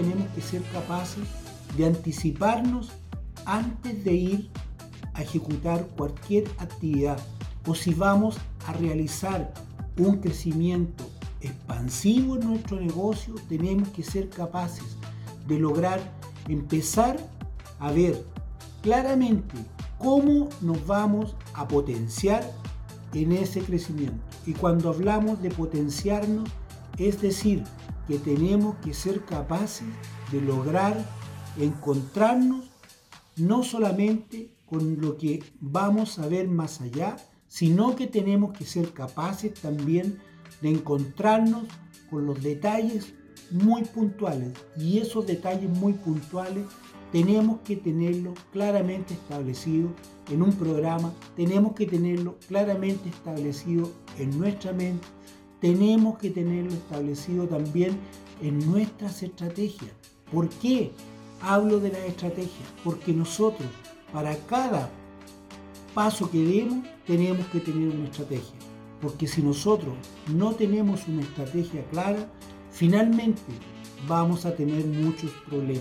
tenemos que ser capaces de anticiparnos antes de ir a ejecutar cualquier actividad o si vamos a realizar un crecimiento expansivo en nuestro negocio, tenemos que ser capaces de lograr empezar a ver claramente cómo nos vamos a potenciar en ese crecimiento. Y cuando hablamos de potenciarnos, es decir, que tenemos que ser capaces de lograr encontrarnos no solamente con lo que vamos a ver más allá, sino que tenemos que ser capaces también de encontrarnos con los detalles muy puntuales. Y esos detalles muy puntuales tenemos que tenerlo claramente establecido en un programa, tenemos que tenerlo claramente establecido en nuestra mente, tenemos que tenerlo establecido también en nuestras estrategias. ¿Por qué hablo de la estrategia? Porque nosotros, para cada paso que demos, tenemos que tener una estrategia. Porque si nosotros no tenemos una estrategia clara, finalmente vamos a tener muchos problemas.